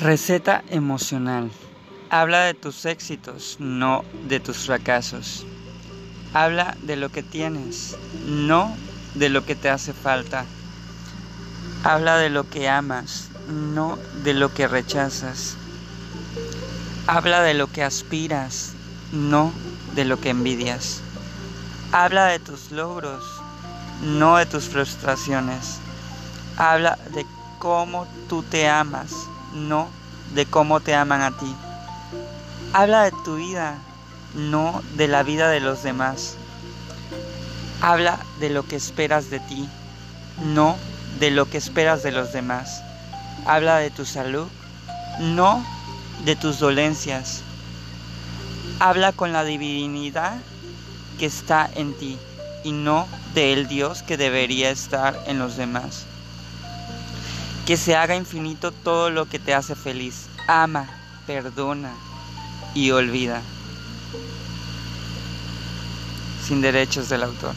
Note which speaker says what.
Speaker 1: Receta emocional. Habla de tus éxitos, no de tus fracasos. Habla de lo que tienes, no de lo que te hace falta. Habla de lo que amas, no de lo que rechazas. Habla de lo que aspiras, no de lo que envidias. Habla de tus logros, no de tus frustraciones. Habla de cómo tú te amas, no de cómo te aman a ti. Habla de tu vida, no de la vida de los demás. Habla de lo que esperas de ti, no de lo que esperas de los demás. Habla de tu salud, no de tus dolencias. Habla con la divinidad que está en ti y no del Dios que debería estar en los demás que se haga infinito todo lo que te hace feliz. Ama, perdona y olvida. Sin derechos del autor.